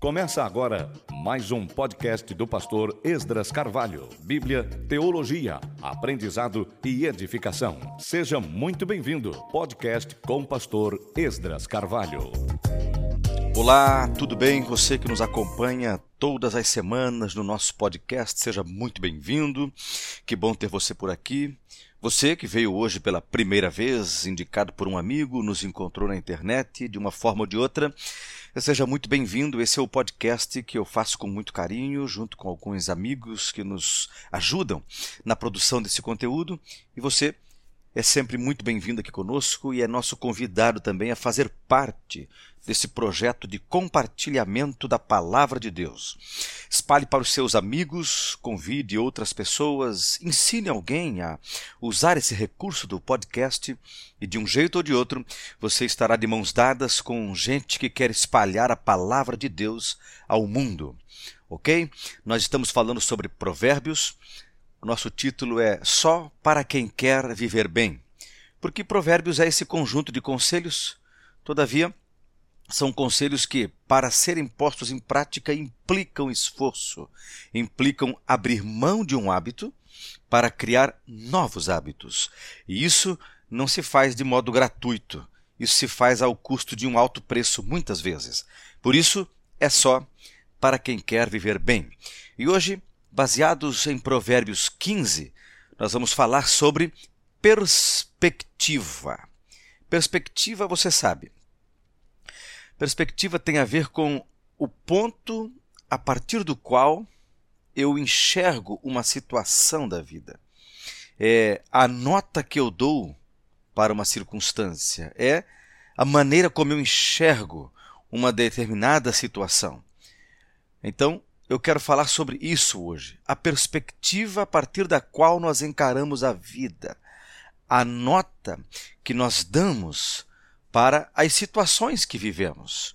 Começa agora mais um podcast do pastor Esdras Carvalho. Bíblia, teologia, aprendizado e edificação. Seja muito bem-vindo. Podcast com o pastor Esdras Carvalho. Olá, tudo bem? Você que nos acompanha todas as semanas no nosso podcast, seja muito bem-vindo. Que bom ter você por aqui. Você que veio hoje pela primeira vez, indicado por um amigo, nos encontrou na internet de uma forma ou de outra, seja muito bem-vindo. Esse é o podcast que eu faço com muito carinho, junto com alguns amigos que nos ajudam na produção desse conteúdo. E você é sempre muito bem-vindo aqui conosco e é nosso convidado também a fazer parte desse projeto de compartilhamento da palavra de Deus. Espalhe para os seus amigos, convide outras pessoas, ensine alguém a usar esse recurso do podcast e de um jeito ou de outro você estará de mãos dadas com gente que quer espalhar a palavra de Deus ao mundo. Ok? Nós estamos falando sobre Provérbios. Nosso título é Só para quem quer viver bem. Porque Provérbios é esse conjunto de conselhos, todavia, são conselhos que, para serem postos em prática, implicam esforço, implicam abrir mão de um hábito para criar novos hábitos. E isso não se faz de modo gratuito, isso se faz ao custo de um alto preço, muitas vezes. Por isso, é só para quem quer viver bem. E hoje, baseados em Provérbios 15, nós vamos falar sobre perspectiva. Perspectiva, você sabe, Perspectiva tem a ver com o ponto a partir do qual eu enxergo uma situação da vida. É a nota que eu dou para uma circunstância, é a maneira como eu enxergo uma determinada situação. Então, eu quero falar sobre isso hoje, a perspectiva a partir da qual nós encaramos a vida, a nota que nós damos para as situações que vivemos.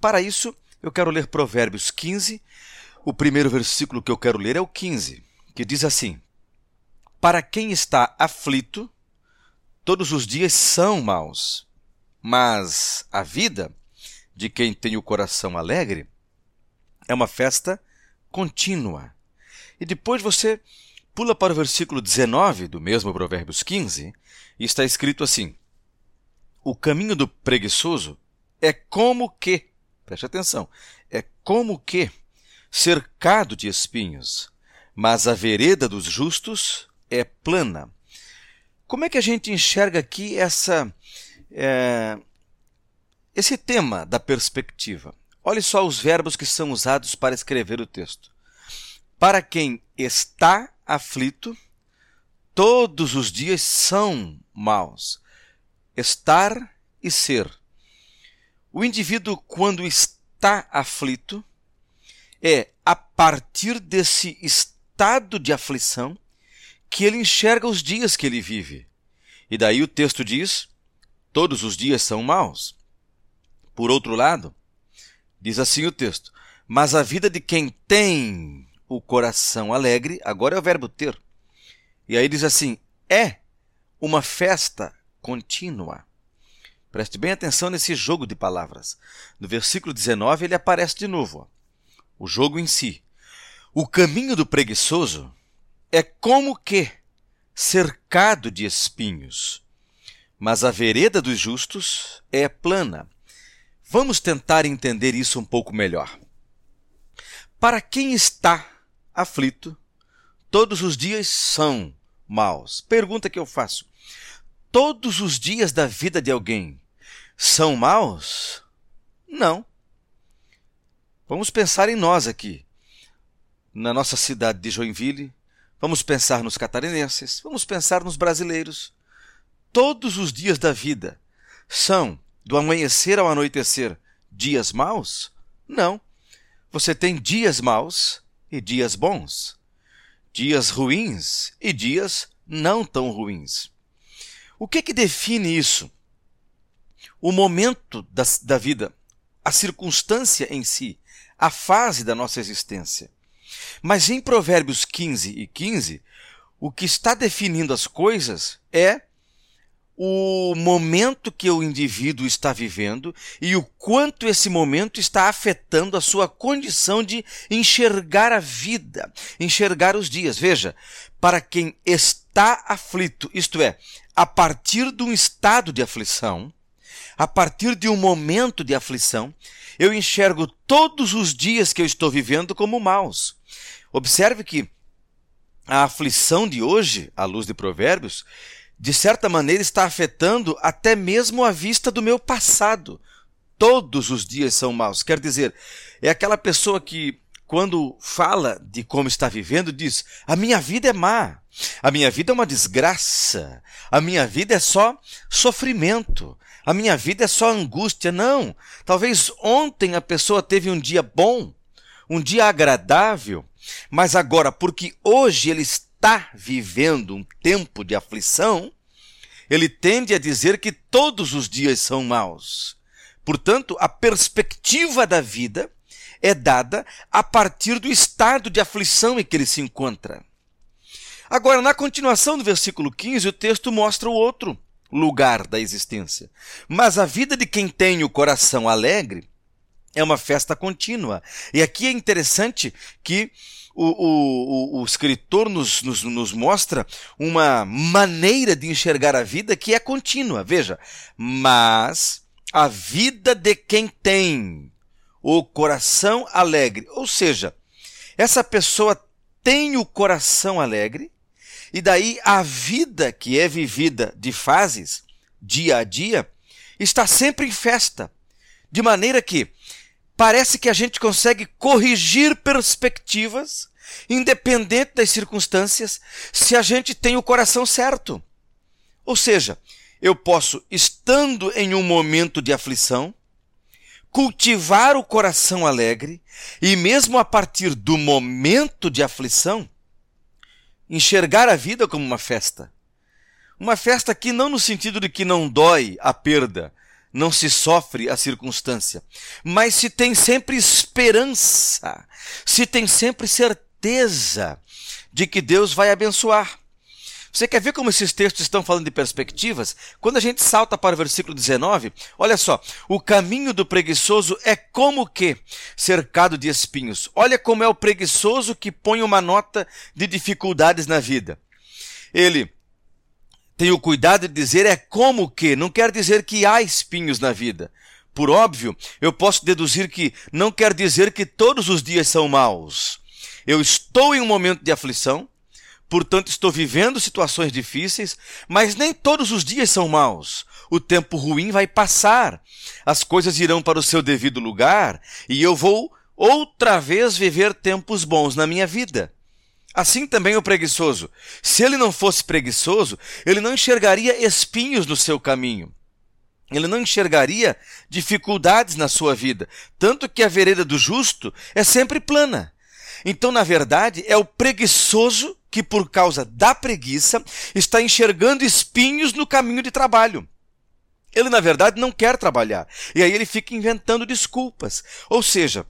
Para isso, eu quero ler Provérbios 15. O primeiro versículo que eu quero ler é o 15, que diz assim: Para quem está aflito, todos os dias são maus, mas a vida de quem tem o coração alegre é uma festa contínua. E depois você pula para o versículo 19 do mesmo Provérbios 15 e está escrito assim: o caminho do preguiçoso é como que, preste atenção, é como que cercado de espinhos, mas a vereda dos justos é plana. Como é que a gente enxerga aqui essa é, esse tema da perspectiva? Olhe só os verbos que são usados para escrever o texto. Para quem está aflito, todos os dias são maus estar e ser. O indivíduo, quando está aflito, é a partir desse estado de aflição que ele enxerga os dias que ele vive. E daí o texto diz: todos os dias são maus. Por outro lado, diz assim o texto: mas a vida de quem tem o coração alegre, agora é o verbo ter. E aí diz assim: é uma festa contínua. Preste bem atenção nesse jogo de palavras. No versículo 19 ele aparece de novo. O jogo em si. O caminho do preguiçoso é como que cercado de espinhos, mas a vereda dos justos é plana. Vamos tentar entender isso um pouco melhor. Para quem está aflito, todos os dias são maus. Pergunta que eu faço: todos os dias da vida de alguém são maus? Não. Vamos pensar em nós aqui, na nossa cidade de Joinville, vamos pensar nos catarinenses, vamos pensar nos brasileiros. Todos os dias da vida são, do amanhecer ao anoitecer, dias maus? Não. Você tem dias maus e dias bons, dias ruins e dias não tão ruins. O que que define isso? O momento da, da vida, a circunstância em si, a fase da nossa existência. Mas em Provérbios 15 e 15, o que está definindo as coisas é o momento que o indivíduo está vivendo e o quanto esse momento está afetando a sua condição de enxergar a vida, enxergar os dias. Veja, para quem está aflito, isto é, a partir de um estado de aflição, a partir de um momento de aflição, eu enxergo todos os dias que eu estou vivendo como maus. Observe que a aflição de hoje, à luz de Provérbios, de certa maneira está afetando até mesmo a vista do meu passado. Todos os dias são maus. Quer dizer, é aquela pessoa que, quando fala de como está vivendo, diz: A minha vida é má, a minha vida é uma desgraça, a minha vida é só sofrimento, a minha vida é só angústia. Não. Talvez ontem a pessoa teve um dia bom, um dia agradável, mas agora, porque hoje ele está vivendo um tempo de aflição, ele tende a dizer que todos os dias são maus. Portanto, a perspectiva da vida é dada a partir do estado de aflição em que ele se encontra. Agora, na continuação do versículo 15, o texto mostra o outro lugar da existência. Mas a vida de quem tem o coração alegre é uma festa contínua. E aqui é interessante que o, o, o, escritor nos, nos, nos mostra uma maneira de enxergar a vida que é contínua. Veja, mas a vida de quem tem o coração alegre, ou seja, essa pessoa tem o coração alegre, e daí a vida que é vivida de fases, dia a dia, está sempre em festa. De maneira que parece que a gente consegue corrigir perspectivas, independente das circunstâncias, se a gente tem o coração certo. Ou seja, eu posso, estando em um momento de aflição, cultivar o coração alegre e, mesmo a partir do momento de aflição, enxergar a vida como uma festa. Uma festa que não no sentido de que não dói a perda, não se sofre a circunstância, mas se tem sempre esperança, se tem sempre certeza de que Deus vai abençoar. Você quer ver como esses textos estão falando de perspectivas? Quando a gente salta para o versículo 19, olha só: o caminho do preguiçoso é como que cercado de espinhos. Olha como é o preguiçoso que põe uma nota de dificuldades na vida. Ele tenho cuidado de dizer é como que, não quer dizer que há espinhos na vida. Por óbvio, eu posso deduzir que não quer dizer que todos os dias são maus. Eu estou em um momento de aflição, portanto estou vivendo situações difíceis, mas nem todos os dias são maus. O tempo ruim vai passar, as coisas irão para o seu devido lugar e eu vou outra vez viver tempos bons na minha vida. Assim também o preguiçoso. Se ele não fosse preguiçoso, ele não enxergaria espinhos no seu caminho. Ele não enxergaria dificuldades na sua vida. Tanto que a vereda do justo é sempre plana. Então, na verdade, é o preguiçoso que, por causa da preguiça, está enxergando espinhos no caminho de trabalho. Ele, na verdade, não quer trabalhar. E aí ele fica inventando desculpas. Ou seja,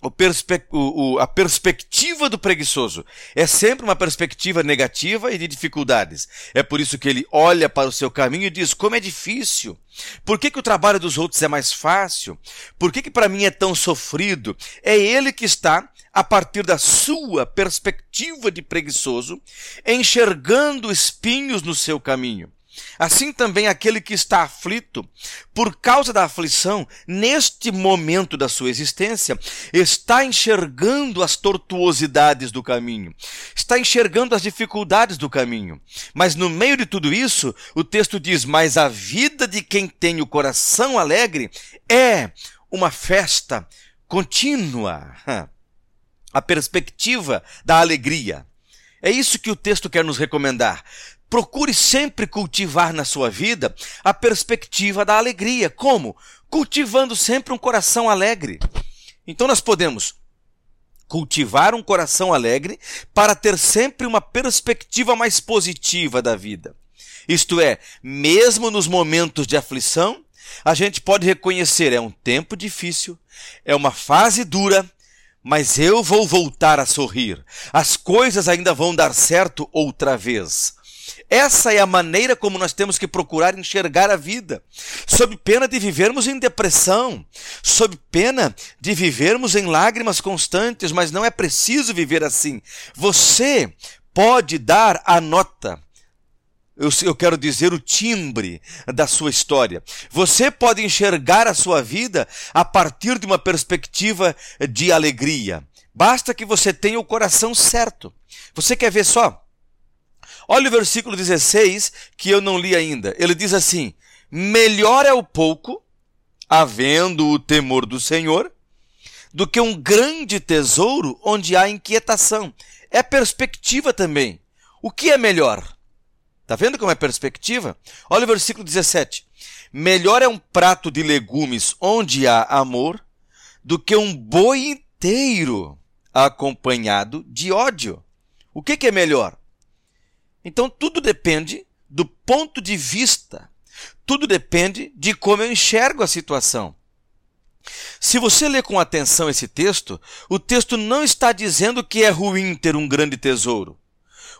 o perspe o, a perspectiva do preguiçoso é sempre uma perspectiva negativa e de dificuldades. É por isso que ele olha para o seu caminho e diz: como é difícil. Por que, que o trabalho dos outros é mais fácil? Por que, que para mim é tão sofrido? É ele que está, a partir da sua perspectiva de preguiçoso, enxergando espinhos no seu caminho. Assim também aquele que está aflito, por causa da aflição, neste momento da sua existência, está enxergando as tortuosidades do caminho, está enxergando as dificuldades do caminho. Mas no meio de tudo isso, o texto diz: Mas a vida de quem tem o coração alegre é uma festa contínua. A perspectiva da alegria. É isso que o texto quer nos recomendar. Procure sempre cultivar na sua vida a perspectiva da alegria. Como? Cultivando sempre um coração alegre. Então nós podemos cultivar um coração alegre para ter sempre uma perspectiva mais positiva da vida. Isto é, mesmo nos momentos de aflição, a gente pode reconhecer é um tempo difícil, é uma fase dura, mas eu vou voltar a sorrir. As coisas ainda vão dar certo outra vez Essa é a maneira como nós temos que procurar enxergar a vida, sob pena de vivermos em depressão, sob pena de vivermos em lágrimas constantes, mas não é preciso viver assim. Você pode dar a nota eu, quero dizer o timbre da sua história. Você pode enxergar a sua vida a partir de uma perspectiva de alegria. Basta que você tenha o coração certo. Você quer ver só? Olha o versículo 16 que eu não li ainda. Ele diz assim: Melhor é o pouco, havendo o temor do Senhor, do que um grande tesouro onde há inquietação. É perspectiva também. O que é melhor? Tá vendo como é perspectiva? Olha o versículo 17. Melhor é um prato de legumes onde há amor do que um boi inteiro acompanhado de ódio. O que, que é melhor? Então tudo depende do ponto de vista. Tudo depende de como eu enxergo a situação. Se você ler com atenção esse texto, o texto não está dizendo que é ruim ter um grande tesouro.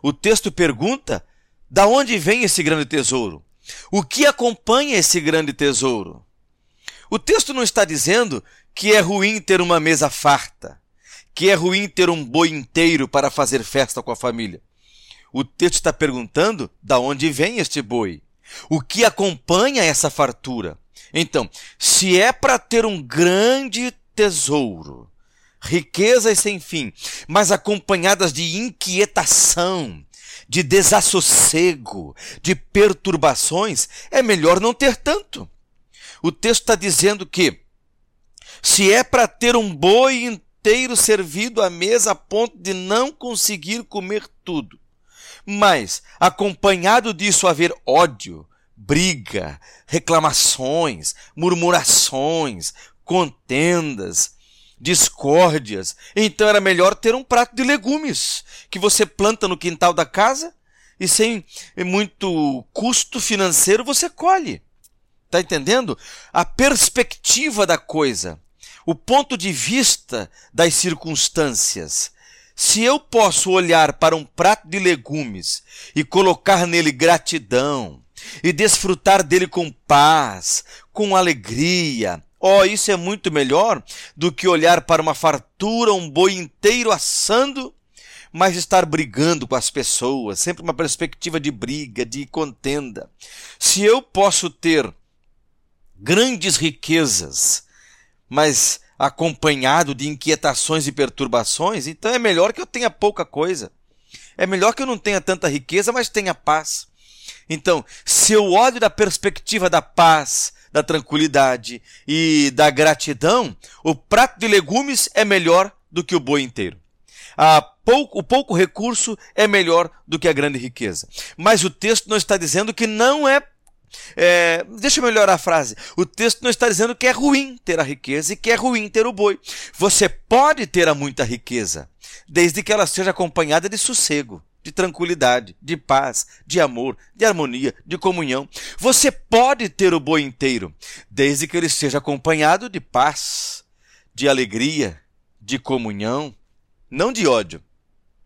O texto pergunta da onde vem esse grande tesouro? O que acompanha esse grande tesouro? O texto não está dizendo que é ruim ter uma mesa farta, que é ruim ter um boi inteiro para fazer festa com a família. O texto está perguntando da onde vem este boi? O que acompanha essa fartura? Então, se é para ter um grande tesouro, riquezas sem fim, mas acompanhadas de inquietação, de desassossego, de perturbações, é melhor não ter tanto. O texto está dizendo que, se é para ter um boi inteiro servido à mesa a ponto de não conseguir comer tudo, mas acompanhado disso haver ódio, briga, reclamações, murmurações, contendas, discórdias. Então era melhor ter um prato de legumes que você planta no quintal da casa e sem muito custo financeiro você colhe. Tá entendendo? A perspectiva da coisa, o ponto de vista das circunstâncias. Se eu posso olhar para um prato de legumes e colocar nele gratidão, e desfrutar dele com paz, com alegria, Oh, isso é muito melhor do que olhar para uma fartura, um boi inteiro assando, mas estar brigando com as pessoas, sempre uma perspectiva de briga, de contenda. Se eu posso ter grandes riquezas, mas acompanhado de inquietações e perturbações, então é melhor que eu tenha pouca coisa. É melhor que eu não tenha tanta riqueza, mas tenha paz. Então, se eu olho da perspectiva da paz, da tranquilidade e da gratidão, o prato de legumes é melhor do que o boi inteiro. Pouco, o pouco recurso é melhor do que a grande riqueza. Mas o texto não está dizendo que não é é, deixa eu melhorar a frase. O texto não está dizendo que é ruim ter a riqueza e que é ruim ter o boi. Você pode ter a muita riqueza, desde que ela seja acompanhada de sossego de tranquilidade, de paz, de amor, de harmonia, de comunhão. Você pode ter o boi inteiro, desde que ele seja acompanhado de paz, de alegria, de comunhão, não de ódio,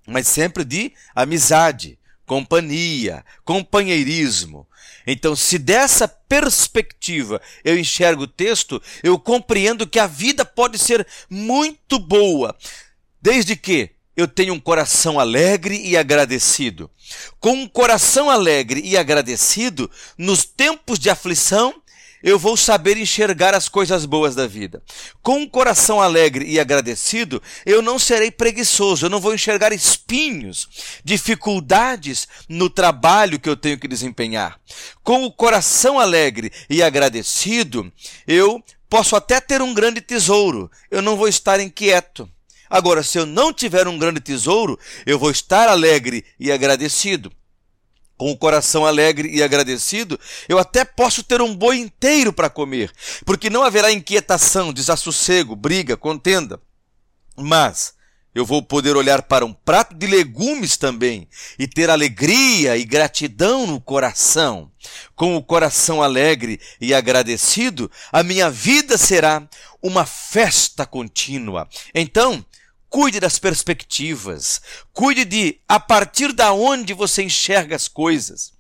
mas sempre de amizade, companhia, companheirismo. Então, se dessa perspectiva eu enxergo o texto, eu compreendo que a vida pode ser muito boa, desde que eu tenho um coração alegre e agradecido. Com um coração alegre e agradecido, nos tempos de aflição, eu vou saber enxergar as coisas boas da vida. Com um coração alegre e agradecido, eu não serei preguiçoso, eu não vou enxergar espinhos, dificuldades no trabalho que eu tenho que desempenhar. Com o coração alegre e agradecido, eu posso até ter um grande tesouro, eu não vou estar inquieto. Agora, se eu não tiver um grande tesouro, eu vou estar alegre e agradecido. Com o coração alegre e agradecido, eu até posso ter um boi inteiro para comer, porque não haverá inquietação, desassossego, briga, contenda. Mas eu vou poder olhar para um prato de legumes também e ter alegria e gratidão no coração. Com o coração alegre e agradecido, a minha vida será uma festa contínua. Então, Cuide das perspectivas. Cuide de a partir da onde você enxerga as coisas.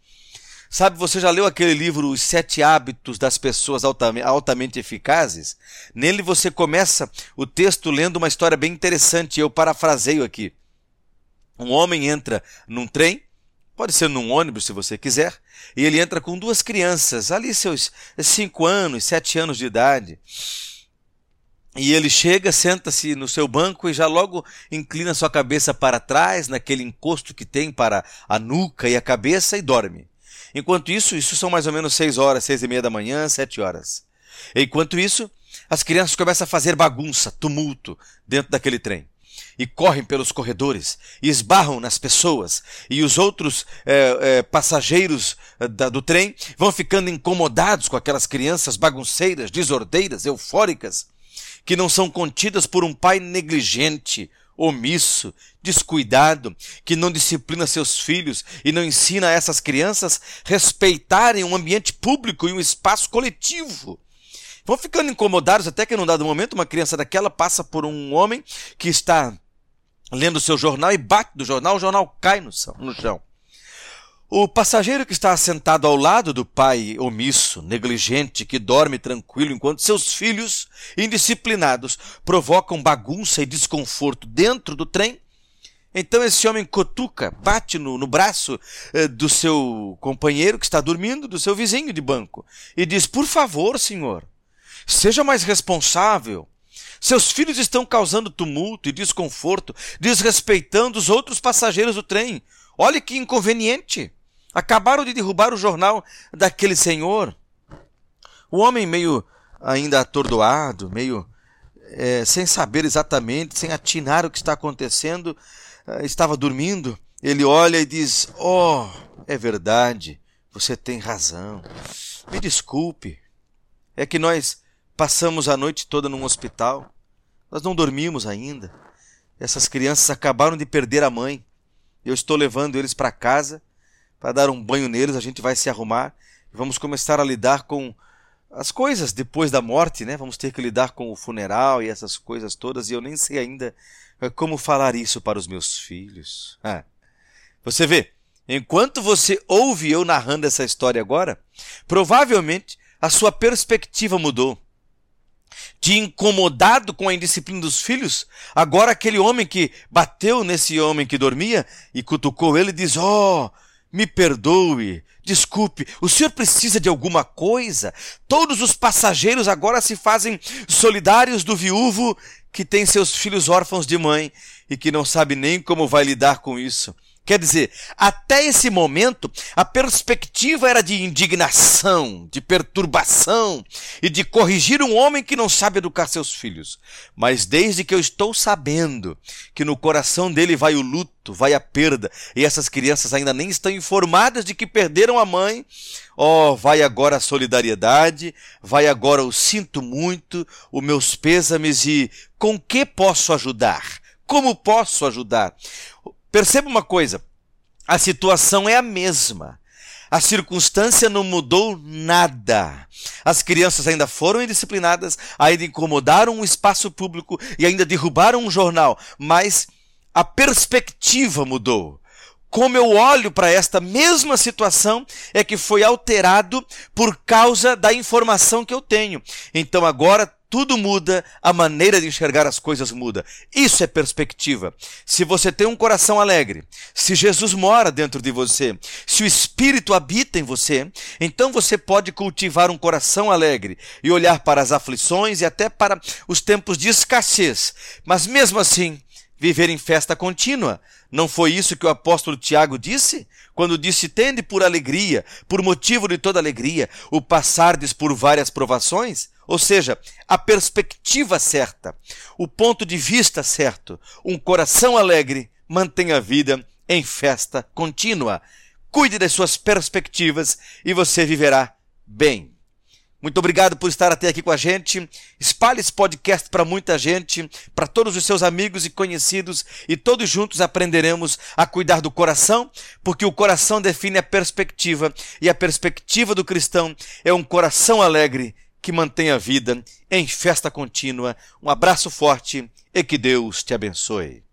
Sabe, você já leu aquele livro Os Sete Hábitos das Pessoas Altamente, Eficazes? Nele você começa o texto lendo uma história bem interessante, eu parafraseio aqui. Um homem entra num trem, pode ser num ônibus se você quiser, e ele entra com duas crianças, ali seus cinco anos, sete anos de idade. E ele chega, senta-se no seu banco e já logo inclina sua cabeça para trás, naquele encosto que tem para a nuca e a cabeça, e dorme. Enquanto isso, isso são mais ou menos seis horas, seis e meia da manhã, sete horas. Enquanto isso, as crianças começam a fazer bagunça, tumulto dentro daquele trem. E correm pelos corredores, e esbarram nas pessoas, e os outros é, é, passageiros da, do trem vão ficando incomodados com aquelas crianças bagunceiras, desordeiras, eufóricas, que não são contidas por um pai negligente, omisso, descuidado, que não disciplina seus filhos e não ensina a essas crianças respeitarem um ambiente público e um espaço coletivo. Vão ficando incomodados até que num dado momento uma criança daquela passa por um homem que está lendo seu jornal e bate do jornal, o jornal cai no chão. O passageiro que está assentado ao lado do pai omisso, negligente, que dorme tranquilo enquanto seus filhos, indisciplinados, provocam bagunça e desconforto dentro do trem, então esse homem cotuca, bate no, no braço eh, do seu companheiro que está dormindo, do seu vizinho de banco, e diz: Por favor, senhor, seja mais responsável. Seus filhos estão causando tumulto e desconforto, desrespeitando os outros passageiros do trem. Olhe que inconveniente. Acabaram de derrubar o jornal daquele senhor. O homem, meio ainda atordoado, meio é, sem saber exatamente, sem atinar o que está acontecendo, é, estava dormindo. Ele olha e diz: Oh, é verdade, você tem razão. Me desculpe. É que nós passamos a noite toda num hospital. Nós não dormimos ainda. Essas crianças acabaram de perder a mãe. Eu estou levando eles para casa para dar um banho neles, a gente vai se arrumar e vamos começar a lidar com as coisas depois da morte, né? Vamos ter que lidar com o funeral e essas coisas todas, e eu nem sei ainda eh, como falar isso para os meus filhos. Ah. Você vê, enquanto você ouve eu narrando essa história agora, provavelmente a sua perspectiva mudou. De incomodado com a indisciplina dos filhos, agora aquele homem que bateu nesse homem que dormia e cutucou ele diz: Oh, me perdoe, desculpe, o senhor precisa de alguma coisa? Todos os passageiros agora se fazem solidários do viúvo que tem seus filhos órfãos de mãe e que não sabe nem como vai lidar com isso. Quer dizer, até esse momento, a perspectiva era de indignação, de perturbação e de corrigir um homem que não sabe educar seus filhos. Mas desde que eu estou sabendo que no coração dele vai o luto, vai a perda, e essas crianças ainda nem estão informadas de que perderam a mãe, oh, vai agora a solidariedade, vai agora o sinto muito, os meus pêsames e com que posso ajudar? Como posso ajudar? Perceba uma coisa: a situação é a mesma. A circunstância não mudou nada. As crianças ainda foram indisciplinadas, ainda incomodaram o espaço público e ainda derrubaram um jornal, mas a perspectiva mudou. Como eu olho para esta mesma situação é que foi alterado por causa da informação que eu tenho. Então agora tudo muda, a maneira de enxergar as coisas muda. Isso é perspectiva. Se você tem um coração alegre, se Jesus mora dentro de você, se o Espírito habita em você, então você pode cultivar um coração alegre e olhar para as aflições e até para os tempos de escassez. Mas mesmo assim, viver em festa contínua. Não foi isso que o apóstolo Tiago disse? Quando disse: Tende por alegria, por motivo de toda alegria, o passardes por várias provações? Ou seja, a perspectiva certa, o ponto de vista certo, um coração alegre mantém a vida em festa contínua. Cuide das suas perspectivas e você viverá bem. Muito obrigado por estar até aqui com a gente. Espalhe esse podcast para muita gente, para todos os seus amigos e conhecidos, e todos juntos aprenderemos a cuidar do coração, porque o coração define a perspectiva, e a perspectiva do cristão é um coração alegre que mantém a vida em festa contínua. Um abraço forte e que Deus te abençoe.